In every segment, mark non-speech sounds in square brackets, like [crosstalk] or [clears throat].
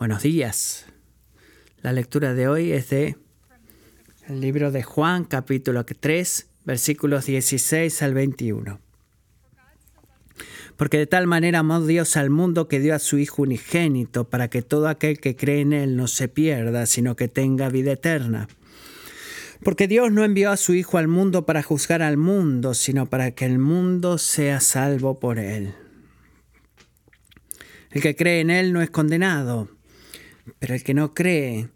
Buenos días. La lectura de hoy es de el libro de Juan, capítulo 3, versículos 16 al 21. Porque de tal manera amó Dios al mundo que dio a su Hijo unigénito, para que todo aquel que cree en Él no se pierda, sino que tenga vida eterna. Porque Dios no envió a su Hijo al mundo para juzgar al mundo, sino para que el mundo sea salvo por Él. El que cree en Él no es condenado pero el que no cree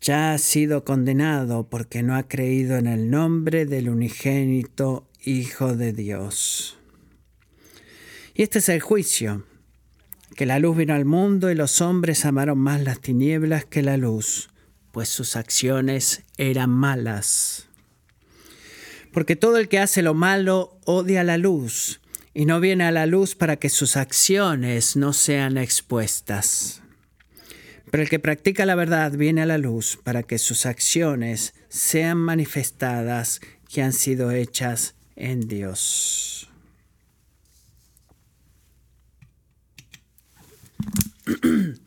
ya ha sido condenado porque no ha creído en el nombre del unigénito Hijo de Dios. Y este es el juicio, que la luz vino al mundo y los hombres amaron más las tinieblas que la luz, pues sus acciones eran malas. Porque todo el que hace lo malo odia la luz y no viene a la luz para que sus acciones no sean expuestas. Pero el que practica la verdad viene a la luz para que sus acciones sean manifestadas que han sido hechas en Dios. [clears throat]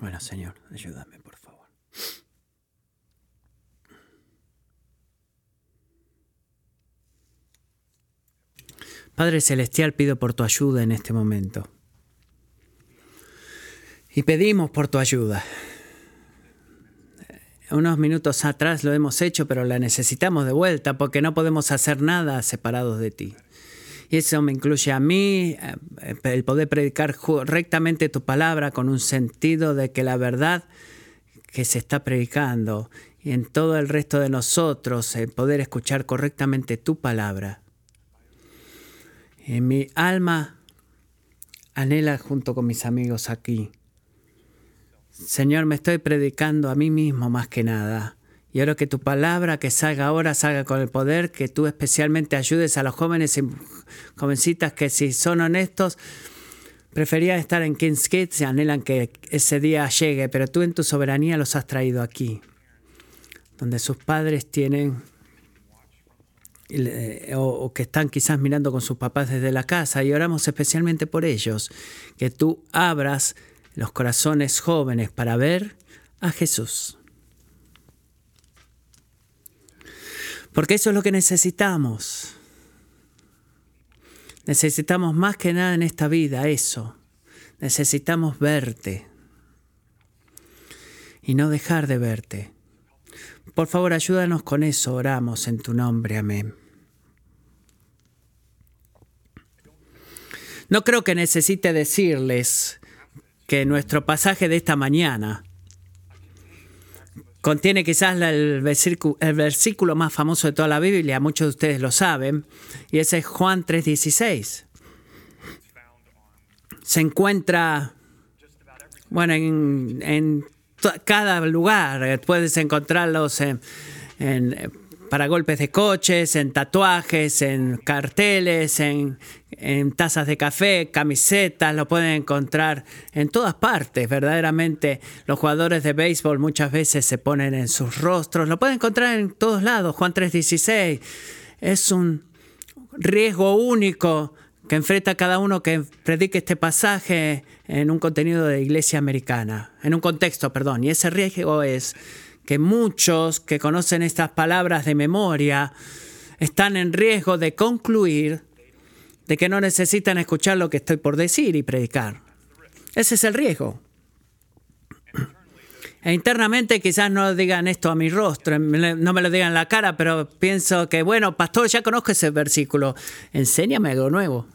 Bueno, Señor, ayúdame, por favor. Padre Celestial, pido por tu ayuda en este momento. Y pedimos por tu ayuda. Unos minutos atrás lo hemos hecho, pero la necesitamos de vuelta porque no podemos hacer nada separados de ti. Y eso me incluye a mí, eh, el poder predicar correctamente tu palabra con un sentido de que la verdad que se está predicando y en todo el resto de nosotros, el poder escuchar correctamente tu palabra. En mi alma anhela junto con mis amigos aquí. Señor, me estoy predicando a mí mismo más que nada y oro que tu palabra que salga ahora salga con el poder, que tú especialmente ayudes a los jóvenes y jovencitas que si son honestos, preferían estar en King's Kids y anhelan que ese día llegue, pero tú en tu soberanía los has traído aquí, donde sus padres tienen o, o, que están quizás mirando con sus papás desde la casa y oramos especialmente por ellos, que tú abras los corazones jóvenes para ver a Jesús. Porque eso es lo que necesitamos. Necesitamos más que nada en esta vida eso. Necesitamos verte y no dejar de verte. Por favor, ayúdanos con eso, oramos en tu nombre, amén. No creo que necesite decirles que nuestro pasaje de esta mañana Contiene quizás el versículo, más famoso de toda la Biblia, muchos de ustedes lo saben, y ese es Juan 3:16. Se encuentra, bueno, en, cada lugar, puedes encontrarlos en, en para golpes de coches, en tatuajes, en carteles, en, tazas de café, camisetas, lo pueden encontrar en todas partes. Verdaderamente los jugadores de béisbol muchas veces se ponen en sus rostros, lo pueden encontrar en todos lados. Juan 3:16 es un riesgo único que enfrenta cada uno que predique este pasaje en un contenido de iglesia americana, en un contexto, perdón, y ese riesgo es que muchos que conocen estas palabras de memoria están en riesgo de concluir de que no necesitan escuchar lo que estoy por decir y predicar. Ese es el riesgo. E internamente quizás no digan esto a mi rostro, no me lo digan en la cara, pero pienso que, bueno, pastor, ya conozco ese versículo, enséñame algo nuevo.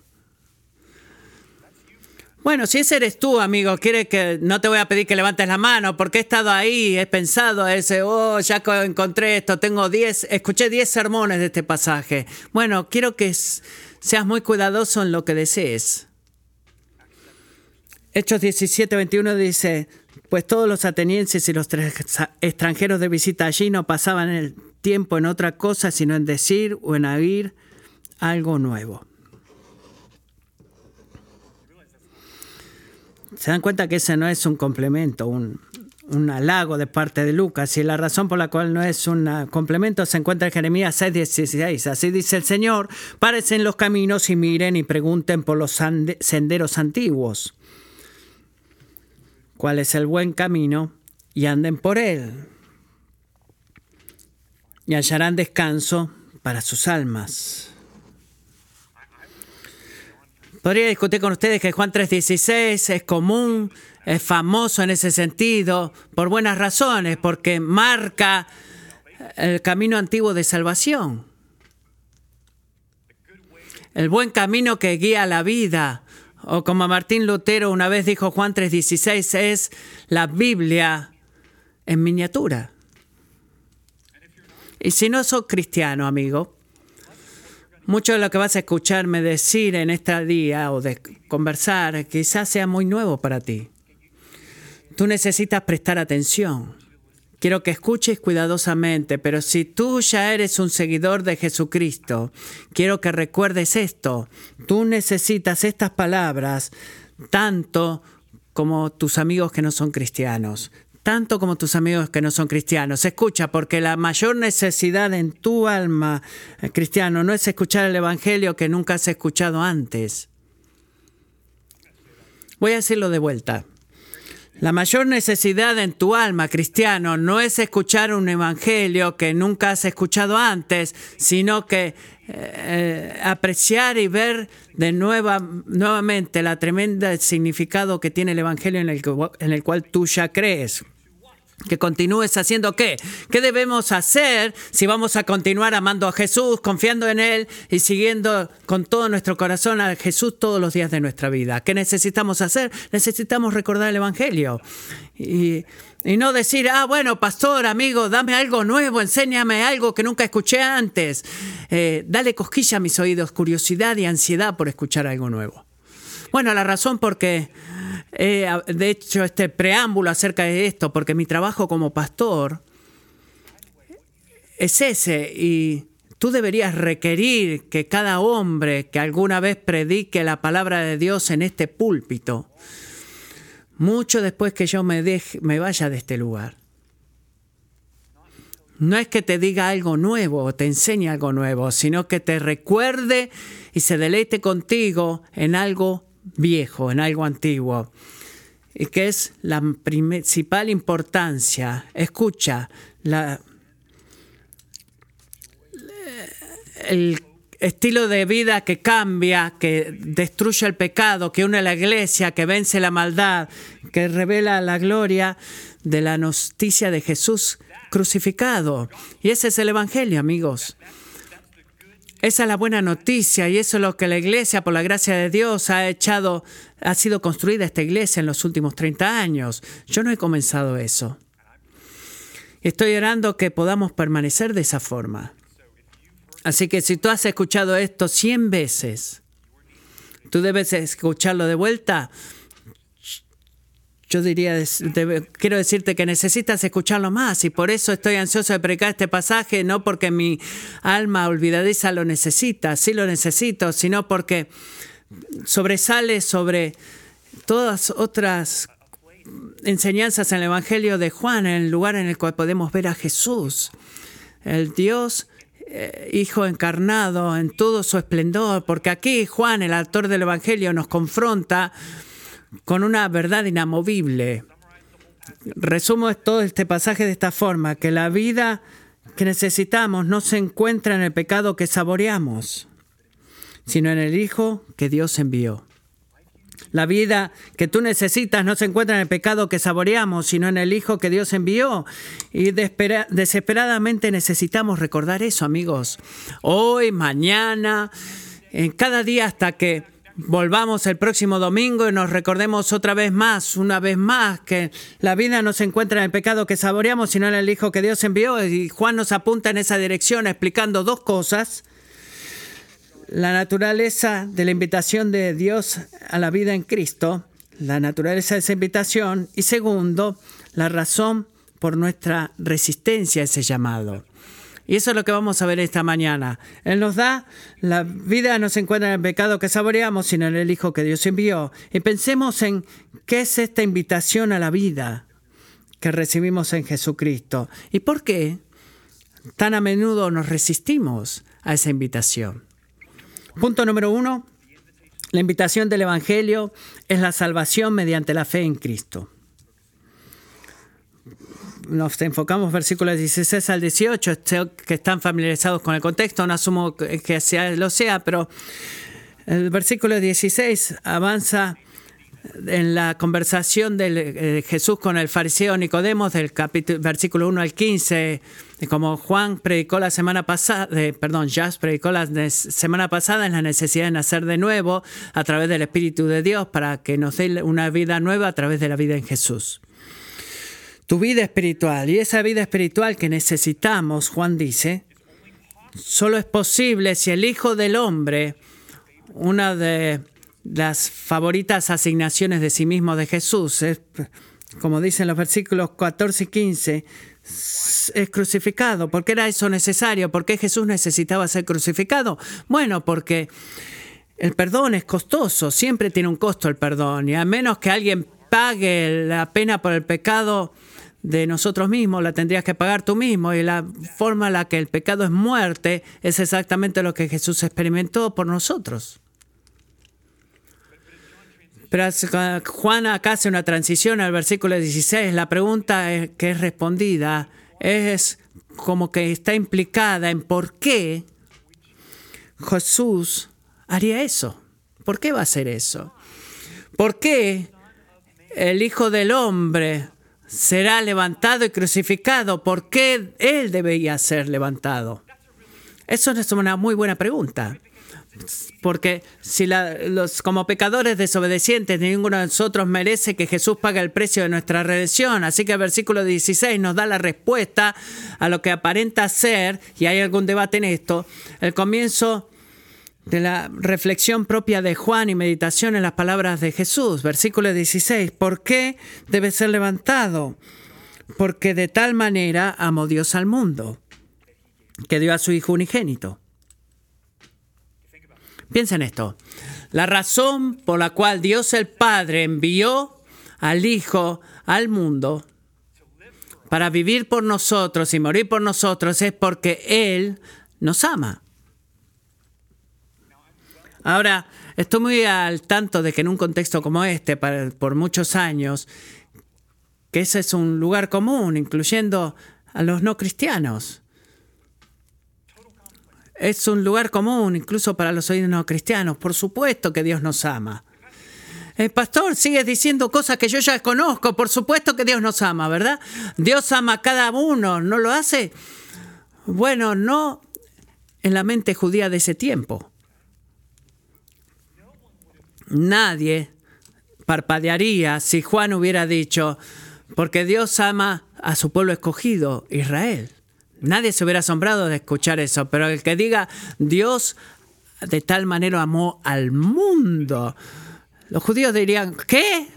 Bueno, si ese eres tú, amigo, quiere que no te voy a pedir que levantes la mano, porque he estado ahí, he pensado ese, oh, ya encontré esto, tengo 10, escuché 10 sermones de este pasaje. Bueno, quiero que seas muy cuidadoso en lo que desees. Hechos 17, 21 dice, pues todos los atenienses y los extranjeros de visita allí no pasaban el tiempo en otra cosa, sino en decir o en oír algo nuevo. Se dan cuenta que ese no es un complemento, un, un halago de parte de Lucas y la razón por la cual no es un complemento se encuentra en Jeremías 6:16. Así dice el Señor, párense en los caminos y miren y pregunten por los senderos antiguos. ¿Cuál es el buen camino? Y anden por él. Y hallarán descanso para sus almas. Podría discutir con ustedes que Juan 3:16 es común es famoso en ese sentido por buenas razones, porque marca el camino antiguo de salvación. El buen camino que guía la vida. O como Martín Lutero una vez dijo Juan 3:16, es la Biblia en miniatura. Y si no sos cristiano, amigo, mucho de lo que vas a escucharme decir en este día o de conversar quizás sea muy nuevo para ti. Tú necesitas prestar atención. Quiero que escuches cuidadosamente, pero si tú ya eres un seguidor de Jesucristo, quiero que recuerdes esto. Tú necesitas estas palabras tanto como tus amigos que no son cristianos, tanto como tus amigos que no son cristianos. Escucha, porque la mayor necesidad en tu alma, eh, cristiano, no es escuchar el Evangelio que nunca has escuchado antes. Voy a decirlo de vuelta. La mayor necesidad en tu alma, cristiano, no es escuchar un evangelio que nunca has escuchado antes, sino que eh, apreciar y ver de nueva, nuevamente la tremenda significado que tiene el evangelio en el, en el cual tú ya crees que continúes haciendo qué? ¿Qué debemos hacer si vamos a continuar amando a Jesús, confiando en Él y siguiendo con todo nuestro corazón a Jesús todos los días de nuestra vida? ¿Qué necesitamos hacer? Necesitamos recordar el Evangelio. Y, no decir, ah, bueno, pastor, amigo, dame algo nuevo, enséñame algo que nunca escuché antes. Eh, dale cosquilla a mis oídos, curiosidad y ansiedad por escuchar algo nuevo. Bueno, la razón por qué de hecho este preámbulo acerca de esto, porque mi trabajo como pastor es ese y tú deberías requerir que cada hombre que alguna vez predique la palabra de Dios en este púlpito, mucho después que yo me, deje, me vaya de este lugar, no es que te diga algo nuevo o te enseñe algo nuevo, sino que te recuerde y se deleite contigo en algo viejo, en algo antiguo, y que es la principal importancia. Escucha, el estilo de vida que cambia, que destruye el pecado, que une a la iglesia, que vence la maldad, que revela la gloria de la noticia de Jesús crucificado. Y ese es el Evangelio, amigos. Esa es la buena noticia y eso es lo que la iglesia, por la gracia de Dios, ha echado, ha sido construida esta iglesia en los últimos 30 años. Yo no he comenzado eso. Estoy orando que podamos permanecer de esa forma. Así que si tú has escuchado esto 100 veces, tú debes escucharlo de vuelta yo diría, quiero decirte que necesitas escucharlo más y por eso estoy ansioso de predicar este pasaje, no porque mi alma olvidadiza lo necesita, sí lo necesito, sino porque sobresale sobre todas otras enseñanzas en el Evangelio de Juan, en el lugar en el cual podemos ver a Jesús, el Dios eh, Hijo encarnado en todo su esplendor, porque aquí Juan, el autor del Evangelio, nos confronta con una verdad inamovible. Resumo todo este pasaje de esta forma, que la vida que necesitamos no se encuentra en el pecado que saboreamos, sino en el Hijo que Dios envió. La vida que tú necesitas no se encuentra en el pecado que saboreamos, sino en el Hijo que Dios envió. Y desesperadamente necesitamos recordar eso, amigos. Hoy, mañana, en cada día hasta que volvamos el próximo domingo y nos recordemos otra vez más, una vez más, que la vida no se encuentra en el pecado que saboreamos, sino en el Hijo que Dios envió. Y Juan nos apunta en esa dirección explicando dos cosas. La naturaleza de la invitación de Dios a la vida en Cristo, la naturaleza de esa invitación, y segundo, la razón por nuestra resistencia a ese llamado. Y eso es lo que vamos a ver esta mañana. Él nos da, la vida no se encuentra en el pecado que saboreamos, sino en el Hijo que Dios envió. Y pensemos en qué es esta invitación a la vida que recibimos en Jesucristo. ¿Y por qué tan a menudo nos resistimos a esa invitación? Punto número uno, la invitación del Evangelio es la salvación mediante la fe en Cristo nos enfocamos versículos 16 al 18, que están familiarizados con el contexto, no asumo que sea, lo sea, pero el versículo 16 avanza en la conversación de eh, Jesús con el fariseo Nicodemos del capítulo, versículo 1 al 15, como Juan predicó la semana pasada, perdón, Jas predicó la semana pasada en la necesidad de nacer de nuevo a través del Espíritu de Dios para que nos dé una vida nueva a través de la vida en Jesús tu vida espiritual. Y esa vida espiritual que necesitamos, Juan dice, solo es posible si el Hijo del Hombre, una de las favoritas asignaciones de sí mismo de Jesús, es, como dicen los versículos 14 y 15, es crucificado. ¿Por qué era eso necesario? ¿Por qué Jesús necesitaba ser crucificado? Bueno, porque el perdón es costoso, siempre tiene un costo el perdón, y a menos que alguien pague la pena por el pecado, de nosotros mismos, la tendrías que pagar tú mismo. Y la forma en la que el pecado es muerte es exactamente lo que Jesús experimentó por nosotros. Pero Juan acá hace una transición al versículo 16. La pregunta que es respondida es como que está implicada en por qué Jesús haría eso. ¿Por qué va a hacer eso? ¿Por qué el Hijo del Hombre será levantado y crucificado. ¿Por qué Él debería ser levantado? Eso es una muy buena pregunta. Porque si los, como pecadores desobedientes, ninguno de nosotros merece que Jesús pague el precio de nuestra redención. Así que el versículo 16 nos da la respuesta a lo que aparenta ser, y hay algún debate en esto, el comienzo de la reflexión propia de Juan y meditación en las palabras de Jesús. Versículo 16. ¿Por qué debe ser levantado? Porque de tal manera amó Dios al mundo, que dio a su Hijo unigénito. Piensa en esto. La razón por la cual Dios el Padre envió al Hijo al mundo para vivir por nosotros y morir por nosotros es porque Él nos ama. Ahora, estoy muy al tanto de que en un contexto como este, por muchos años, que ese es un lugar común, incluyendo a los no cristianos. Es un lugar común, incluso para los no cristianos. Por supuesto que Dios nos ama. El pastor sigue diciendo cosas que yo ya conozco. Por supuesto que Dios nos ama, ¿verdad? Dios ama a cada uno, ¿no lo hace? Bueno, no en la mente judía de ese tiempo nadie parpadearía si Juan hubiera dicho, porque Dios ama a su pueblo escogido, Israel. Nadie se hubiera asombrado de escuchar eso, pero el que diga, Dios de tal manera amó al mundo, los judíos dirían, ¿qué?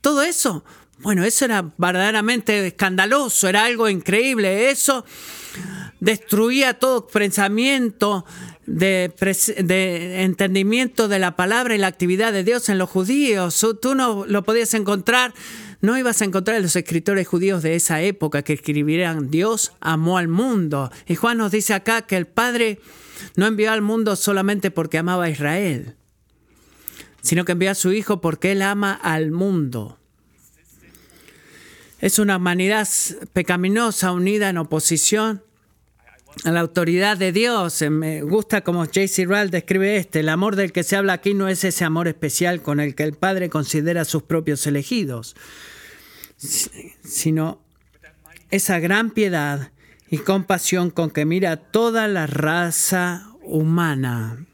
¿Todo eso? Bueno, eso era verdaderamente escandaloso, era algo increíble, eso destruía todo pensamiento de, entendimiento de la palabra y la actividad de Dios en los judíos. Tú no lo podías encontrar, no ibas a encontrar en los escritores judíos de esa época que escribieran Dios amó al mundo. Y Juan nos dice acá que el Padre no envió al mundo solamente porque amaba a Israel, sino que envió a su Hijo porque Él ama al mundo. Es una humanidad pecaminosa unida en oposición a la autoridad de Dios. Eh, me gusta como J.C. Rall describe este. El amor del que se habla aquí no es ese amor especial con el que el Padre considera a sus propios elegidos, sino esa gran piedad y compasión con que mira toda la raza humana.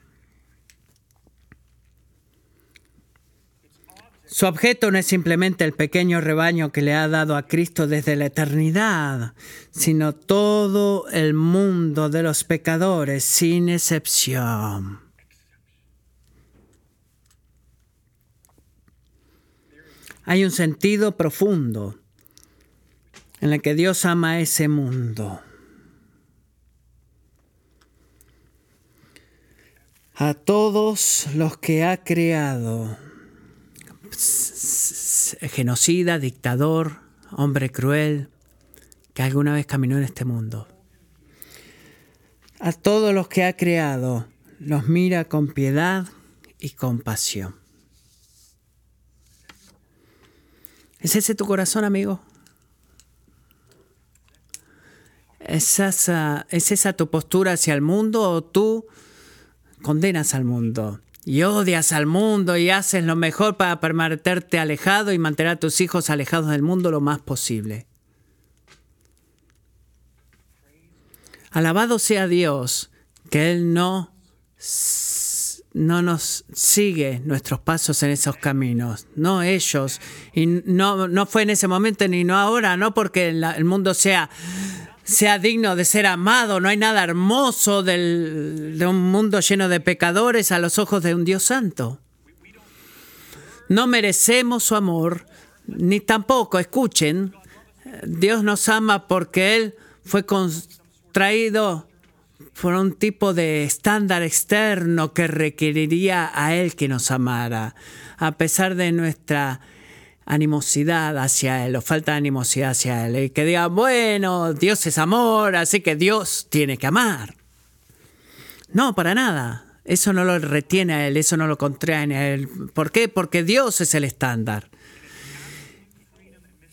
Su objeto no es simplemente el pequeño rebaño que le ha dado a Cristo desde la eternidad, sino todo el mundo de los pecadores sin excepción. Hay un sentido profundo en el que Dios ama a ese mundo. A todos los que ha creado Genocida, dictador, hombre cruel, que alguna vez caminó en este mundo. A todos los que ha creado, los mira con piedad y compasión. ¿Es ese tu corazón, amigo? ¿Es esa, ¿Es esa tu postura hacia el mundo o tú condenas al mundo? Y odias al mundo y haces lo mejor para permanecerte alejado y mantener a tus hijos alejados del mundo lo más posible. Alabado sea Dios que Él no, no nos sigue nuestros pasos en esos caminos, no ellos. Y no, no fue en ese momento ni no ahora, no porque el mundo sea sea digno de ser amado. No hay nada hermoso de un mundo lleno de pecadores a los ojos de un Dios santo. No merecemos su amor, ni tampoco, escuchen, Dios nos ama porque Él fue contraído por un tipo de estándar externo que requeriría a Él que nos amara, a pesar de nuestra animosidad hacia Él o falta de animosidad hacia Él. Y que diga, bueno, Dios es amor, así que Dios tiene que amar. No, para nada. Eso no lo retiene a Él, eso no lo contrae a Él. ¿Por qué? Porque Dios es el estándar.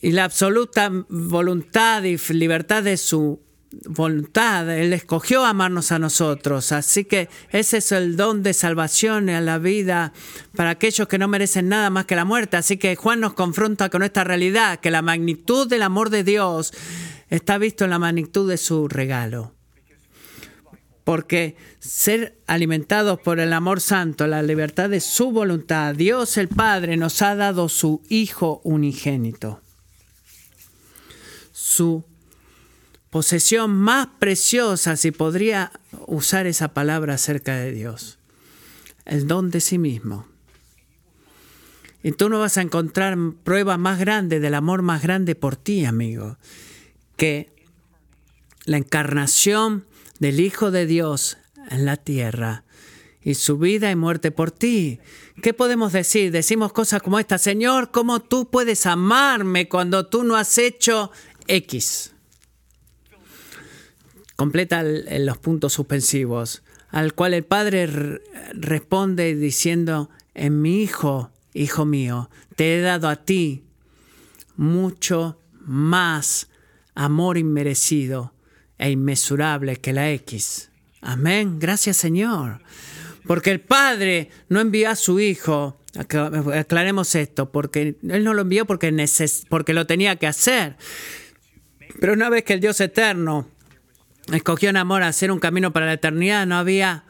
Y la absoluta voluntad y libertad de su voluntad, Él escogió amarnos a nosotros. Así que ese es el don de salvación a la vida para aquellos que no merecen nada más que la muerte. Así que Juan nos confronta con esta realidad, que la magnitud del amor de Dios está visto en la magnitud de su regalo. Porque ser alimentados por el amor santo, la libertad de su voluntad, Dios el Padre nos ha dado su Hijo unigénito. Su posesión más preciosa, si podría usar esa palabra acerca de Dios, el don de sí mismo. Y tú no vas a encontrar prueba más grande del amor más grande por ti, amigo, que la encarnación del Hijo de Dios en la tierra y su vida y muerte por ti. ¿Qué podemos decir? Decimos cosas como esta, Señor, ¿cómo tú puedes amarme cuando tú no has hecho X? Completa los puntos suspensivos, al cual el padre responde diciendo, en mi hijo, hijo mío, te he dado a ti mucho más amor inmerecido e inmesurable que la X. Amén. Gracias Señor. Porque el Padre no envió a su Hijo, aclaremos esto, porque Él no lo envió porque, porque lo tenía que hacer. Pero una vez que el Dios eterno escogió en amor hacer un camino para la eternidad, no había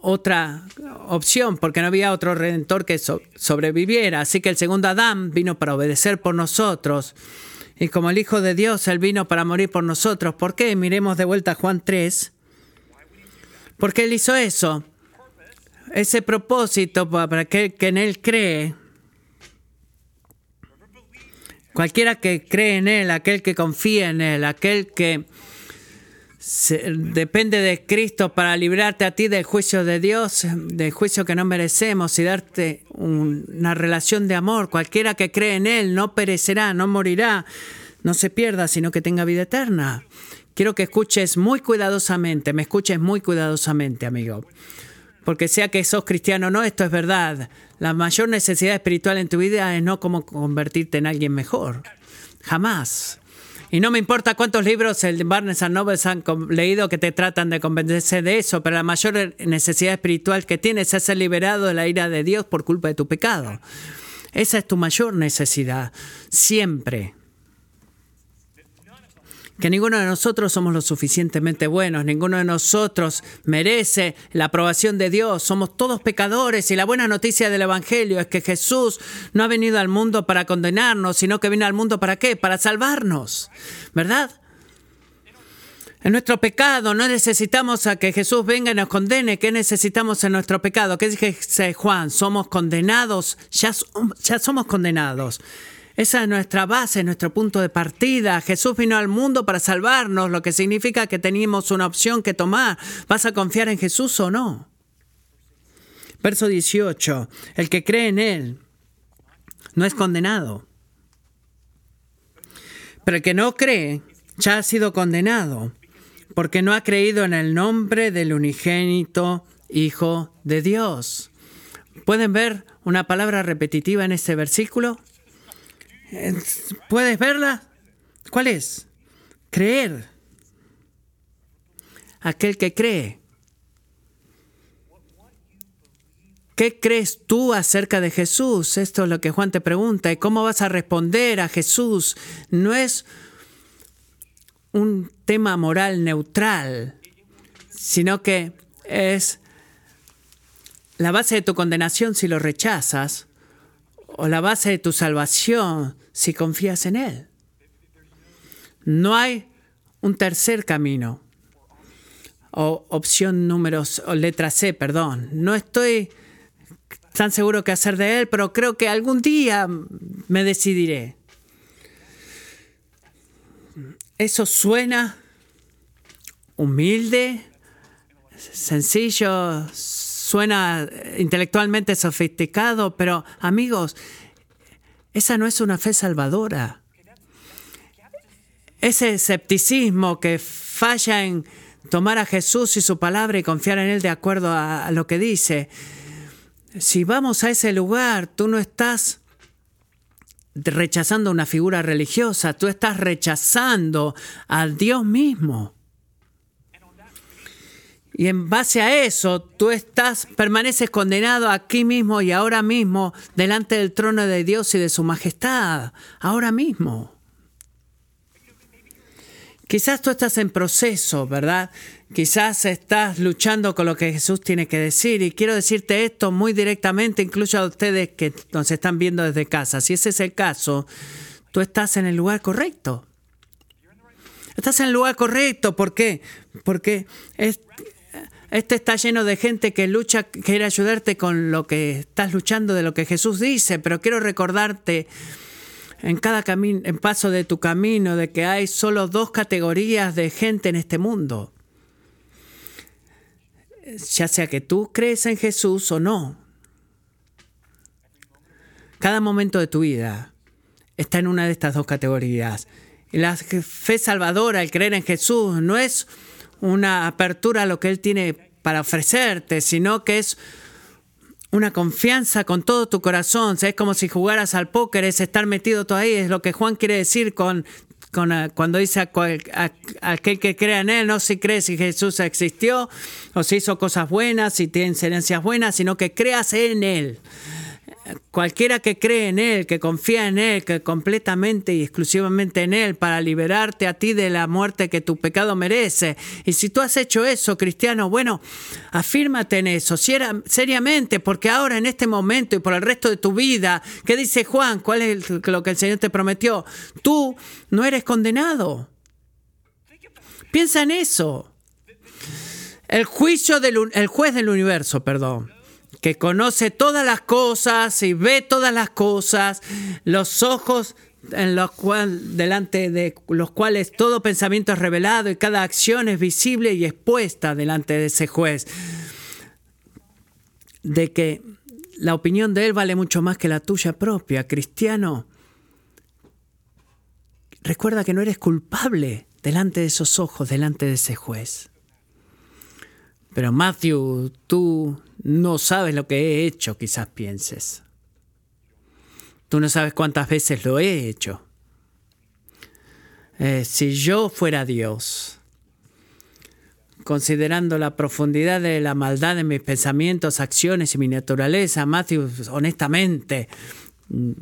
otra opción, porque no había otro redentor que sobreviviera. Así que el segundo Adán vino para obedecer por nosotros. Y como el Hijo de Dios, Él vino para morir por nosotros. ¿Por qué? Miremos de vuelta a Juan 3. ¿Por qué Él hizo eso? Ese propósito para aquel que en Él cree. Cualquiera que cree en Él, aquel que confía en Él, aquel que depende de Cristo para librarte a ti del juicio de Dios, del juicio que no merecemos y darte una relación de amor. Cualquiera que cree en Él no perecerá, no morirá, no se pierda, sino que tenga vida eterna. Quiero que escuches muy cuidadosamente, me escuches muy cuidadosamente, amigo. Porque sea que sos cristiano o no, esto es verdad. La mayor necesidad espiritual en tu vida es no como convertirte en alguien mejor. Jamás. Y no me importa cuántos libros el Barnes Noble han leído que te tratan de convencerse de eso, pero la mayor necesidad espiritual que tienes es ser liberado de la ira de Dios por culpa de tu pecado. Esa es tu mayor necesidad, siempre que ninguno de nosotros somos lo suficientemente buenos, ninguno de nosotros merece la aprobación de Dios, somos todos pecadores y la buena noticia del Evangelio es que Jesús no ha venido al mundo para condenarnos, sino que vino al mundo para qué? Para salvarnos, ¿verdad? En nuestro pecado no necesitamos a que Jesús venga y nos condene. ¿Qué necesitamos en nuestro pecado? ¿Qué dice Juan? Somos condenados, ya, ya somos condenados. Esa es nuestra base, nuestro punto de partida. Jesús vino al mundo para salvarnos, lo que significa que tenemos una opción que tomar. ¿Vas a confiar en Jesús o no? Verso 18. El que cree en Él no es condenado. Pero el que no cree ya ha sido condenado porque no ha creído en el nombre del unigénito Hijo de Dios. ¿Pueden ver una palabra repetitiva en este versículo? ¿Puedes verla? ¿Cuál es? Creer. Aquel que cree. ¿Qué crees tú acerca de Jesús? Esto es lo que Juan te pregunta. ¿Y cómo vas a responder a Jesús? No es un tema moral neutral, sino que es la base de tu condenación si lo rechazas o la base de tu salvación si confías en Él. No hay un tercer camino o opción número o letra C, perdón. No estoy tan seguro qué hacer de Él, pero creo que algún día me decidiré. Eso suena humilde, sencillo, suena intelectualmente sofisticado, pero amigos, esa no es una fe salvadora. Ese escepticismo que falla en tomar a Jesús y su palabra y confiar en Él de acuerdo a, lo que dice, si vamos a ese lugar, tú no estás rechazando una figura religiosa, tú estás rechazando a Dios mismo. Y en base a eso, tú estás, permaneces condenado aquí mismo y ahora mismo delante del trono de Dios y de su majestad, ahora mismo. Quizás tú estás en proceso, ¿verdad? Quizás estás luchando con lo que Jesús tiene que decir. Y quiero decirte esto muy directamente, incluso a ustedes que nos están viendo desde casa. Si ese es el caso, tú estás en el lugar correcto. Estás en el lugar correcto. ¿Por qué? Porque este está lleno de gente que lucha, quiere ayudarte con lo que estás luchando de lo que Jesús dice. Pero quiero recordarte en cada en paso de tu camino de que hay solo dos categorías de gente en este mundo. Ya sea que tú crees en Jesús o no. Cada momento de tu vida está en una de estas dos categorías. Y la fe salvadora, el creer en Jesús, no es una apertura a lo que Él tiene para ofrecerte, sino que es una confianza con todo tu corazón. Es como si jugaras al póker, es estar metido todo ahí. Es lo que Juan quiere decir con, ah, cuando dice a, aquel que crea en Él, no si cree si Jesús existió o si hizo cosas buenas, si tiene herencias buenas, sino que creas en Él cualquiera que cree en Él, que confía en Él, que completamente y exclusivamente en Él para liberarte a ti de la muerte que tu pecado merece. Y si tú has hecho eso, cristiano, bueno, afírmate en eso, seriamente, porque ahora en este momento y por el resto de tu vida, ¿qué dice Juan? ¿Cuál es lo que el Señor te prometió? Tú no eres condenado. Piensa en eso. El juicio del el juez del universo, perdón que conoce todas las cosas y ve todas las cosas, los ojos en los cual, delante de los cuales todo pensamiento es revelado y cada acción es visible y expuesta delante de ese juez. De que la opinión de él vale mucho más que la tuya propia, cristiano. Recuerda que no eres culpable delante de esos ojos, delante de ese juez. Pero Matthew, tú no sabes lo que he hecho, quizás pienses. Tú no sabes cuántas veces lo he hecho. Eh, si yo fuera Dios, considerando la profundidad de la maldad de mis pensamientos, acciones y mi naturaleza, Matthew, honestamente,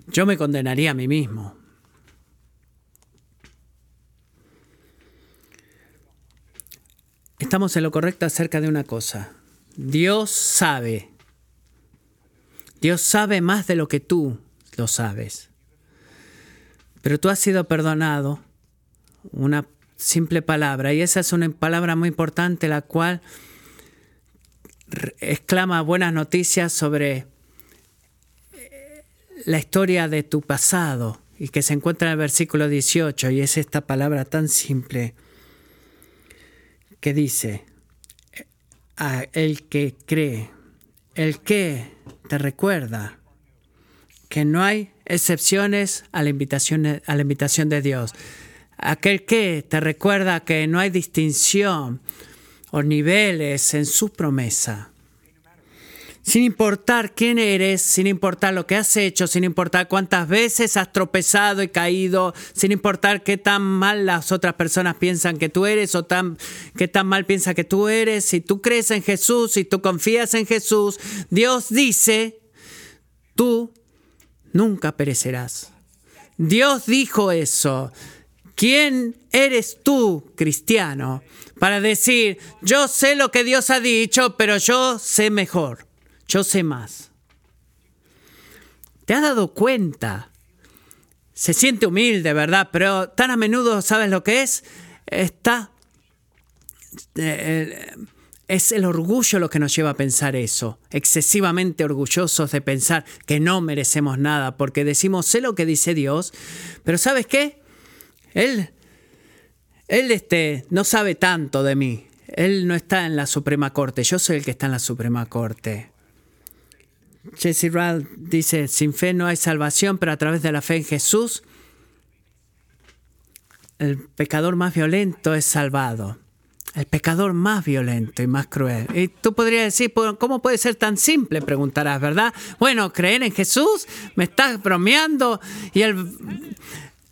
yo me condenaría a mí mismo. Estamos en lo correcto acerca de una cosa. Dios sabe. Dios sabe más de lo que tú lo sabes. Pero tú has sido perdonado. Una simple palabra. Y esa es una palabra muy importante, la cual exclama buenas noticias sobre eh, la historia de tu pasado y que se encuentra en el versículo 18 y es esta palabra tan simple que dice, a el que cree el que te recuerda que no hay excepciones a la invitación, a la invitación de Dios. Aquel que te recuerda que no hay distinción o niveles en su promesa. Sin importar quién eres, sin importar lo que has hecho, sin importar cuántas veces has tropezado y caído, sin importar qué tan mal las otras personas piensan que tú eres o tan, qué tan mal piensa que tú eres, si tú crees en Jesús, si tú confías en Jesús, Dios dice, tú nunca perecerás. Dios dijo eso. ¿Quién eres tú, cristiano, para decir, yo sé lo que Dios ha dicho, pero yo sé mejor, yo sé más? ¿Te has dado cuenta? Se siente humilde, ¿verdad? Pero tan a menudo, ¿sabes lo que es? Está... Eh, es el orgullo lo que nos lleva a pensar eso, excesivamente orgullosos de pensar que no merecemos nada, porque decimos, sé lo que dice Dios, pero ¿sabes qué? Él, él este, no sabe tanto de mí, él no está en la Suprema Corte, yo soy el que está en la Suprema Corte. Jesse Rall dice, sin fe no hay salvación, pero a través de la fe en Jesús, el pecador más violento es salvado el pecador más violento y más cruel. Y tú podrías decir, ¿cómo puede ser tan simple? Preguntarás, ¿verdad? Bueno, creer en Jesús, me estás bromeando y el,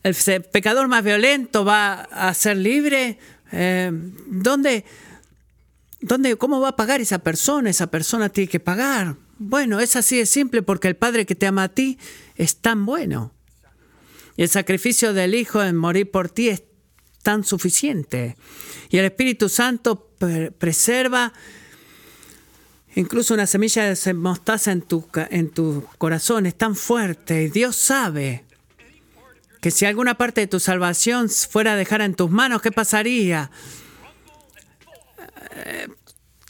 el pecador más violento va a ser libre. Eh, ¿dónde, ¿Dónde, cómo va a pagar esa persona? Esa persona tiene que pagar. Bueno, es así de simple porque el Padre que te ama a ti es tan bueno. Y el sacrificio del Hijo en morir por ti es tan suficiente. Y el Espíritu Santo preserva incluso una semilla de mostaza en tu, en tu corazón. Es tan fuerte. Y Dios sabe que si alguna parte de tu salvación fuera a dejar en tus manos, ¿qué pasaría?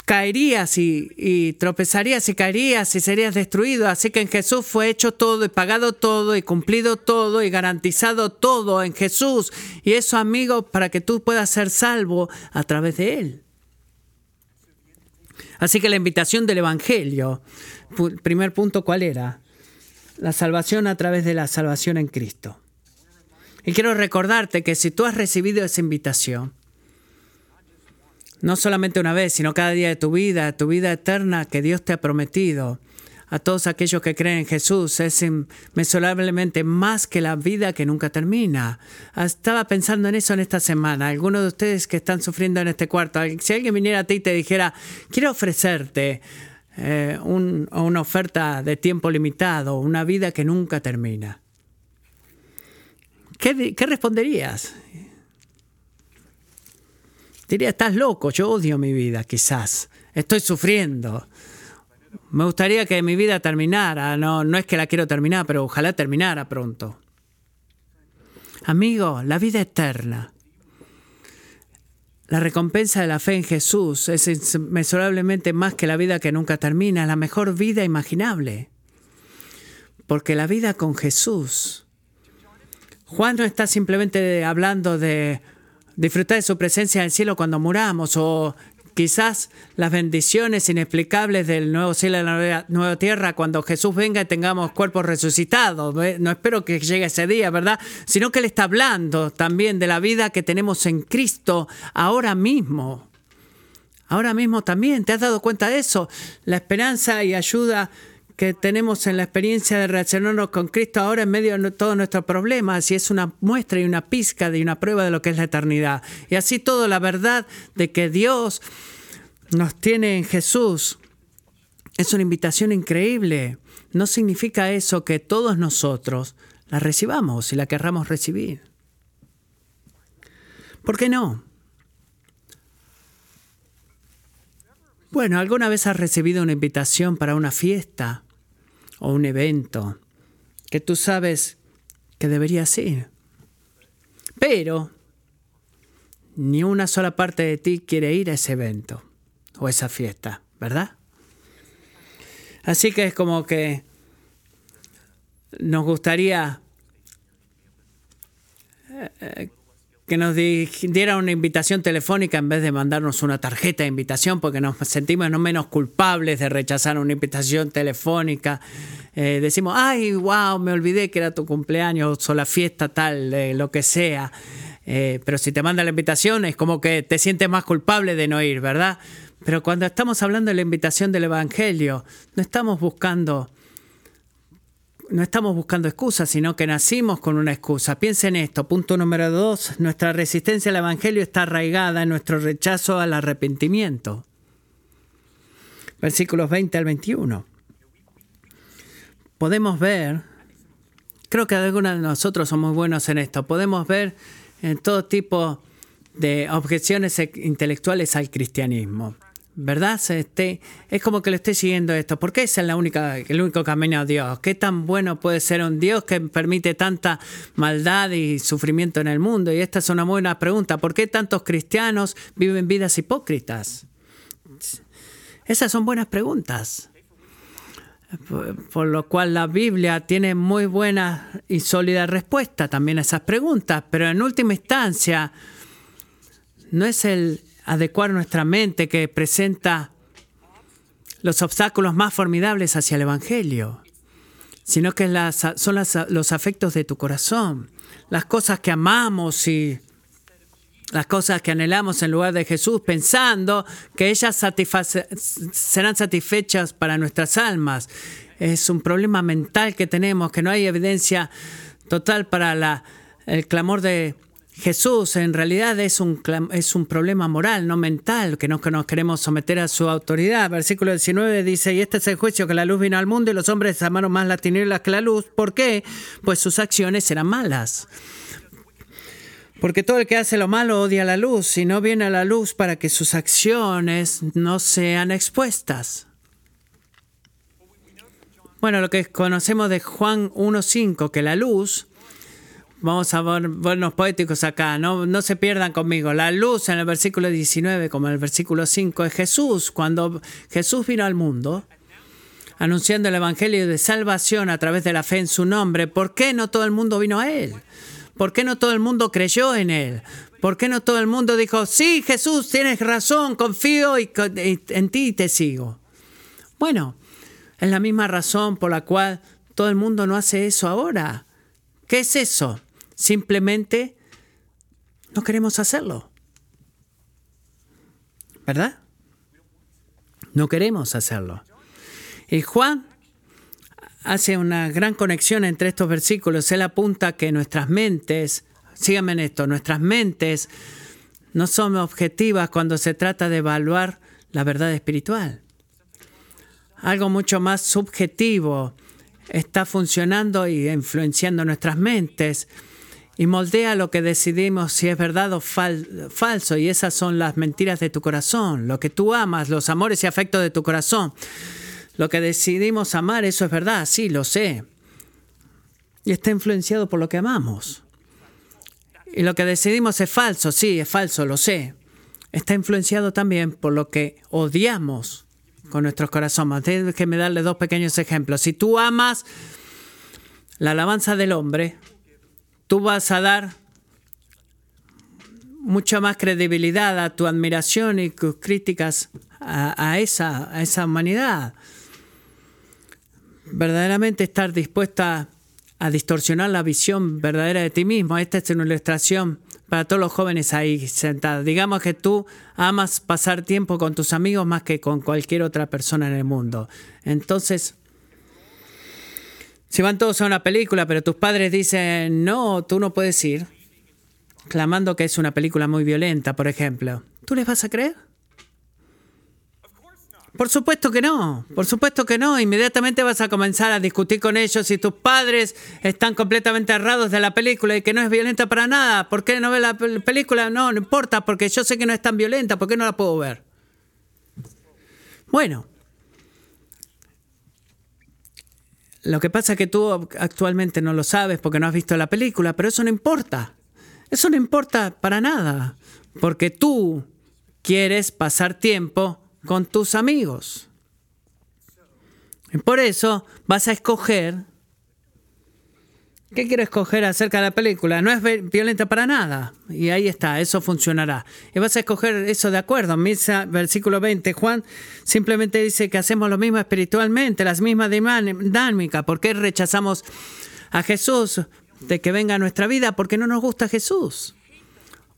Caerías y, tropezarías y caerías y serías destruido. Así que en Jesús fue hecho todo y pagado todo y cumplido todo y garantizado todo en Jesús. Y eso, amigo, para que tú puedas ser salvo a través de Él. Así que la invitación del Evangelio, primer punto, ¿cuál era? La salvación a través de la salvación en Cristo. Y quiero recordarte que si tú has recibido esa invitación, no solamente una vez, sino cada día de tu vida, tu vida eterna que Dios te ha prometido. A todos aquellos que creen en Jesús es inmensurablemente más que la vida que nunca termina. Estaba pensando en eso en esta semana. Algunos de ustedes que están sufriendo en este cuarto, si alguien viniera a ti y te dijera, quiero ofrecerte eh, una oferta de tiempo limitado, una vida que nunca termina. ¿Qué, qué responderías? Diría, estás loco, yo odio mi vida, quizás. Estoy sufriendo. Me gustaría que mi vida terminara. No, no es que la quiero terminar, pero ojalá terminara pronto. Amigo, la vida eterna. La recompensa de la fe en Jesús es inmensurablemente más que la vida que nunca termina, la mejor vida imaginable. Porque la vida con Jesús. Juan no está simplemente hablando de disfrutar de su presencia en el cielo cuando muramos o quizás las bendiciones inexplicables del nuevo cielo y la nueva, tierra cuando Jesús venga y tengamos cuerpos resucitados. No espero que llegue ese día, ¿verdad? Sino que Él está hablando también de la vida que tenemos en Cristo ahora mismo. Ahora mismo también, ¿te has dado cuenta de eso? La esperanza y ayuda que tenemos en la experiencia de relacionarnos con Cristo ahora en medio de todos nuestros problemas y es una muestra y una pizca de una prueba de lo que es la eternidad. Y así todo la verdad de que Dios nos tiene en Jesús es una invitación increíble. No significa eso que todos nosotros la recibamos y la querramos recibir. ¿Por qué no? Bueno, ¿alguna vez has recibido una invitación para una fiesta o un evento que tú sabes que deberías ir. Pero ni una sola parte de ti quiere ir a ese evento o esa fiesta, ¿verdad? Así que es como que nos gustaría eh, que nos diera una invitación telefónica en vez de mandarnos una tarjeta de invitación, porque nos sentimos no menos culpables de rechazar una invitación telefónica. Eh, decimos, ay, wow, me olvidé que era tu cumpleaños o la fiesta tal, lo que sea. Eh, pero si te manda la invitación es como que te sientes más culpable de no ir, ¿verdad? Pero cuando estamos hablando de la invitación del Evangelio, no estamos buscando no estamos buscando excusas, sino que nacimos con una excusa. Piensen esto. Punto número dos, nuestra resistencia al Evangelio está arraigada en nuestro rechazo al arrepentimiento. Versículos 20 al 21. Podemos ver, creo que algunos de nosotros somos buenos en esto, podemos ver en todo tipo de objeciones intelectuales al cristianismo. ¿Verdad? Es como que le estoy siguiendo esto. ¿Por qué es el único camino a Dios? ¿Qué tan bueno puede ser un Dios que permite tanta maldad y sufrimiento en el mundo? Y esta es una buena pregunta. ¿Por qué tantos cristianos viven vidas hipócritas? Esas son buenas preguntas. Por, lo cual la Biblia tiene muy buena y sólida respuesta también a esas preguntas. Pero en última instancia, no es el, adecuar nuestra mente que presenta los obstáculos más formidables hacia el Evangelio, sino que son los afectos de tu corazón, las cosas que amamos y las cosas que anhelamos en lugar de Jesús, pensando que ellas serán satisfechas para nuestras almas. Es un problema mental que tenemos, que no hay evidencia total para el clamor de Jesús en realidad es un, es un problema moral, no mental, que no que nos queremos someter a su autoridad. Versículo 19 dice, y este es el juicio que la luz vino al mundo y los hombres amaron más las tinieblas que la luz. ¿Por qué? Pues sus acciones eran malas. Porque todo el que hace lo malo odia la luz y no viene a la luz para que sus acciones no sean expuestas. Bueno, lo que conocemos de Juan 1.5, que la luz Vamos a ver, vernos poéticos acá, no, no se pierdan conmigo. La luz en el versículo 19, como en el versículo 5, es Jesús. Cuando Jesús vino al mundo, anunciando el Evangelio de salvación a través de la fe en su nombre, ¿por qué no todo el mundo vino a Él? ¿Por qué no todo el mundo creyó en Él? ¿Por qué no todo el mundo dijo, sí, Jesús, tienes razón, confío y en ti te sigo? Bueno, es la misma razón por la cual todo el mundo no hace eso ahora. ¿Qué es eso? Simplemente no queremos hacerlo. ¿Verdad? No queremos hacerlo. Y Juan hace una gran conexión entre estos versículos. Él apunta que nuestras mentes, síganme en esto, nuestras mentes no son objetivas cuando se trata de evaluar la verdad espiritual. Algo mucho más subjetivo está funcionando y influenciando nuestras mentes y moldea lo que decidimos si es verdad o falso. Y esas son las mentiras de tu corazón, lo que tú amas, los amores y afectos de tu corazón. Lo que decidimos amar, eso es verdad, sí, lo sé. Y está influenciado por lo que amamos. Y lo que decidimos es falso, sí, es falso, lo sé. Está influenciado también por lo que odiamos con nuestros corazones. Déjenme darle dos pequeños ejemplos. Si tú amas la alabanza del hombre, tú vas a dar mucha más credibilidad a tu admiración y tus críticas a, esa, a esa humanidad. Verdaderamente estar dispuesta a distorsionar la visión verdadera de ti mismo. Esta es una ilustración para todos los jóvenes ahí sentados. Digamos que tú amas pasar tiempo con tus amigos más que con cualquier otra persona en el mundo. Entonces, si van todos a una película, pero tus padres dicen, no, tú no puedes ir, clamando que es una película muy violenta, por ejemplo, ¿tú les vas a creer? Por supuesto que no, por supuesto que no. Inmediatamente vas a comenzar a discutir con ellos si tus padres están completamente errados de la película y que no es violenta para nada. ¿Por qué no ve la película? No, no importa, porque yo sé que no es tan violenta, ¿por qué no la puedo ver? Bueno, Lo que pasa es que tú actualmente no lo sabes porque no has visto la película, pero eso no importa. Eso no importa para nada, porque tú quieres pasar tiempo con tus amigos. Y por eso vas a escoger ¿Qué quiero escoger acerca de la película? No es violenta para nada. Y ahí está, eso funcionará. Y vas a escoger eso de acuerdo. Misa, versículo 20. Juan simplemente dice que hacemos lo mismo espiritualmente, las mismas dinámicas. ¿Por qué rechazamos a Jesús de que venga a nuestra vida? Porque no nos gusta Jesús.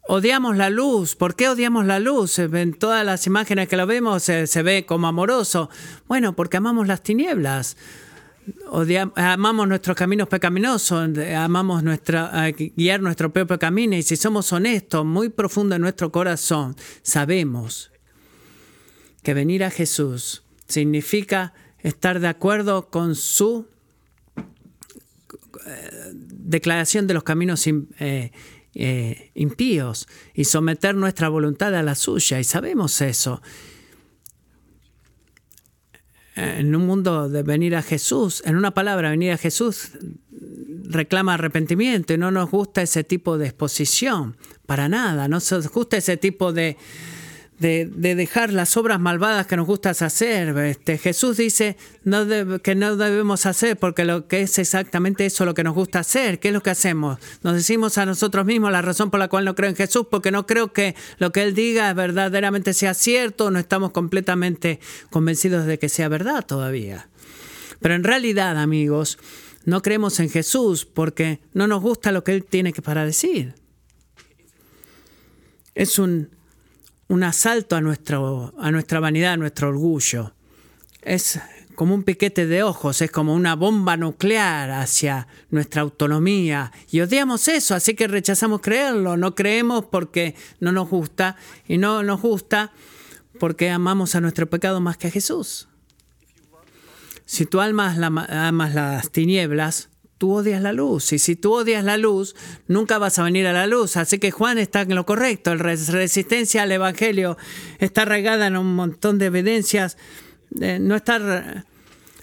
Odiamos la luz. ¿Por qué odiamos la luz? En todas las imágenes que lo vemos se, se ve como amoroso. Bueno, porque amamos las tinieblas amamos nuestros caminos pecaminosos, amamos guiar nuestro propio camino y si somos honestos, muy profundo en nuestro corazón, sabemos que venir a Jesús significa estar de acuerdo con su eh, declaración de los caminos eh, eh, impíos y someter nuestra voluntad a la suya y sabemos eso en un mundo de venir a Jesús, en una palabra, venir a Jesús reclama arrepentimiento y no nos gusta ese tipo de exposición, para nada, no nos gusta ese tipo de, de, dejar las obras malvadas que nos gusta hacer. Este, Jesús dice que no debemos hacer porque lo que es exactamente eso lo que nos gusta hacer. ¿Qué es lo que hacemos? Nos decimos a nosotros mismos la razón por la cual no creo en Jesús, porque no creo que lo que Él diga verdaderamente sea cierto, no estamos completamente convencidos de que sea verdad todavía. Pero en realidad, amigos, no creemos en Jesús porque no nos gusta lo que Él tiene para decir. Es un un asalto a, nuestro, a nuestra vanidad, a nuestro orgullo. Es como un piquete de ojos, es como una bomba nuclear hacia nuestra autonomía. Y odiamos eso, así que rechazamos creerlo. No creemos porque no nos gusta y no nos gusta porque amamos a nuestro pecado más que a Jesús. Si tú amas, amas las tinieblas, tú odias la luz. Y si tú odias la luz, nunca vas a venir a la luz. Así que Juan está en lo correcto. La resistencia al Evangelio está arraigada en un montón de evidencias. Eh, no está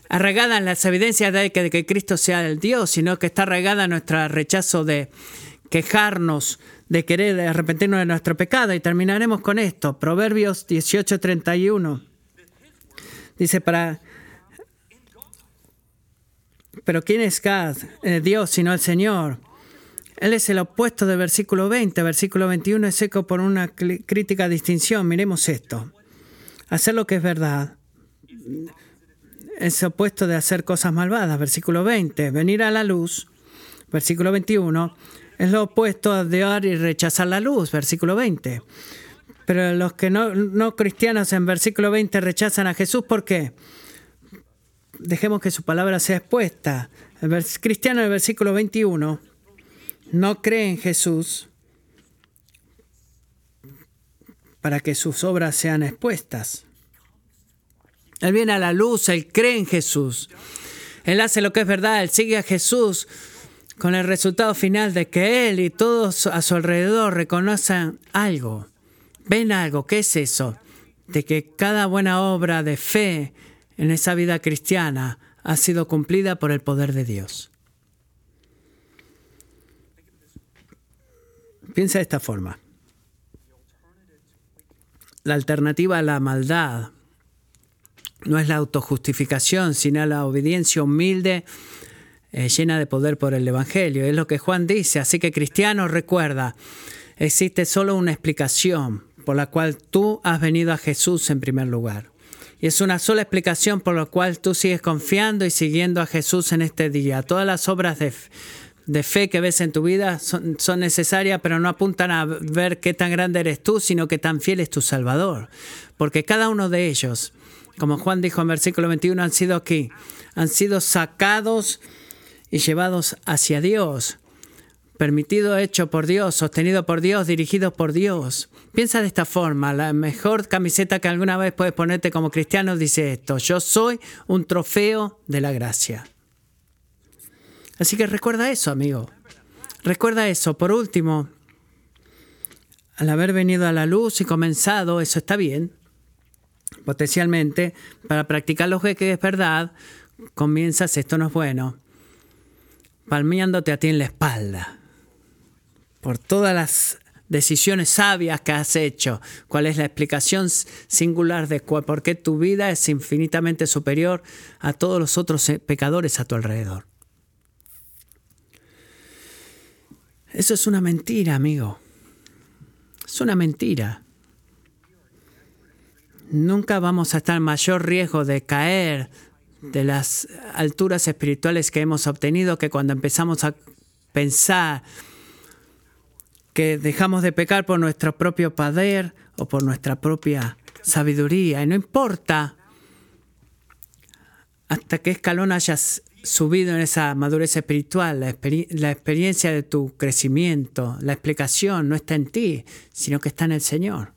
arraigada en las evidencias de que, de que Cristo sea el Dios, sino que está arraigada en nuestro rechazo de quejarnos, de querer arrepentirnos de nuestro pecado. Y terminaremos con esto. Proverbios 18:31. Dice, para pero ¿quién es God? Eh, Dios, sino el Señor. Él es el opuesto del versículo 20. Versículo 21 es seco por una crítica distinción. Miremos esto. Hacer lo que es verdad es opuesto de hacer cosas malvadas. Versículo 20. Venir a la luz. Versículo 21. Es lo opuesto a odiar y rechazar la luz. Versículo 20. Pero los que no, no cristianos en versículo 20 rechazan a Jesús, ¿por qué? Dejemos que su palabra sea expuesta. El cristiano del versículo 21 no cree en Jesús para que sus obras sean expuestas. Él viene a la luz, él cree en Jesús. Él hace lo que es verdad, él sigue a Jesús con el resultado final de que él y todos a su alrededor reconocen algo, ven algo, ¿qué es eso? De que cada buena obra de fe en esa vida cristiana ha sido cumplida por el poder de Dios. Piensa de esta forma. La alternativa a la maldad no es la autojustificación, sino la obediencia humilde eh, llena de poder por el Evangelio. Es lo que Juan dice. Así que cristiano, recuerda, existe solo una explicación por la cual tú has venido a Jesús en primer lugar. Y es una sola explicación por la cual tú sigues confiando y siguiendo a Jesús en este día. Todas las obras de, fe que ves en tu vida son, son, necesarias, pero no apuntan a ver qué tan grande eres tú, sino qué tan fiel es tu Salvador. Porque cada uno de ellos, como Juan dijo en versículo 21, han sido aquí, han sido sacados y llevados hacia Dios permitido, hecho por Dios, sostenido por Dios, dirigido por Dios. Piensa de esta forma, la mejor camiseta que alguna vez puedes ponerte como cristiano dice esto, yo soy un trofeo de la gracia. Así que recuerda eso, amigo. Recuerda eso. Por último, al haber venido a la luz y comenzado, eso está bien, potencialmente, para practicar lo que es verdad, comienzas, esto no es bueno, palmeándote a ti en la espalda por todas las decisiones sabias que has hecho, cuál es la explicación singular de por qué tu vida es infinitamente superior a todos los otros eh, pecadores a tu alrededor. Eso es una mentira, amigo. Es una mentira. Nunca vamos a estar en mayor riesgo de caer de las alturas espirituales que hemos obtenido que cuando empezamos a pensar que dejamos de pecar por nuestro propio poder o por nuestra propia sabiduría. Y no importa hasta qué escalón hayas subido en esa madurez espiritual, la, la, experiencia de tu crecimiento, la explicación no está en ti, sino que está en el Señor.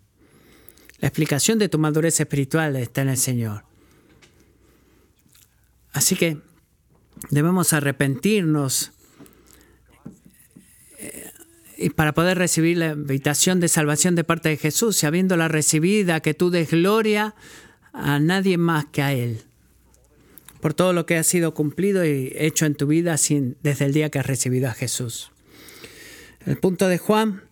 La explicación de tu madurez espiritual está en el Señor. Así que debemos arrepentirnos y para poder recibir la invitación de salvación de parte de Jesús y habiéndola recibida, que tú des gloria a nadie más que a Él por todo lo que ha sido cumplido y hecho en tu vida desde el día que has recibido a Jesús. El punto de Juan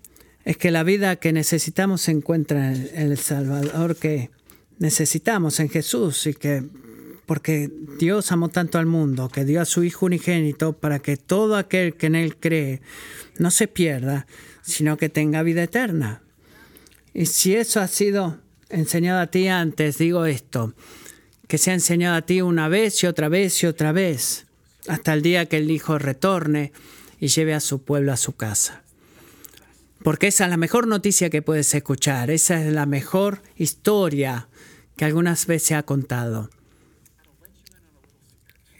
es que la vida que necesitamos se encuentra en el Salvador que necesitamos, en Jesús, y que porque Dios amó tanto al mundo que dio a su Hijo unigénito para que todo aquel que en Él cree no se pierda, sino que tenga vida eterna. Y si eso ha sido enseñado a ti antes, digo esto, que se ha enseñado a ti una vez y otra vez y otra vez, hasta el día que el Hijo retorne y lleve a su pueblo a su casa. Porque esa es la mejor noticia que puedes escuchar, esa es la mejor historia que algunas veces ha contado.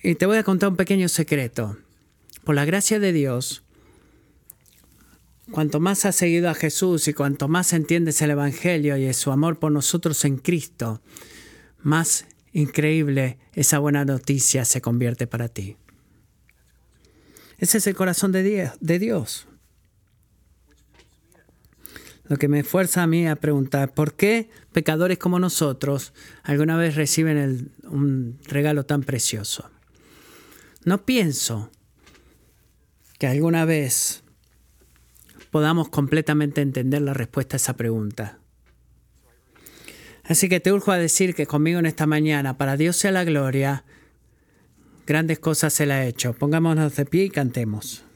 Y te voy a contar un pequeño secreto. Por la gracia de Dios, cuanto más has seguido a Jesús y cuanto más entiendes el Evangelio y su amor por nosotros en Cristo, más increíble esa buena noticia se convierte para ti. Ese es el corazón de Dios. Lo que me fuerza a mí a preguntar, ¿por qué pecadores como nosotros alguna vez reciben un regalo tan precioso? No pienso que alguna vez podamos completamente entender la respuesta a esa pregunta. Así que te urjo a decir que conmigo en esta mañana, para Dios sea la gloria, grandes cosas se la ha hecho. Pongámonos de pie y cantemos.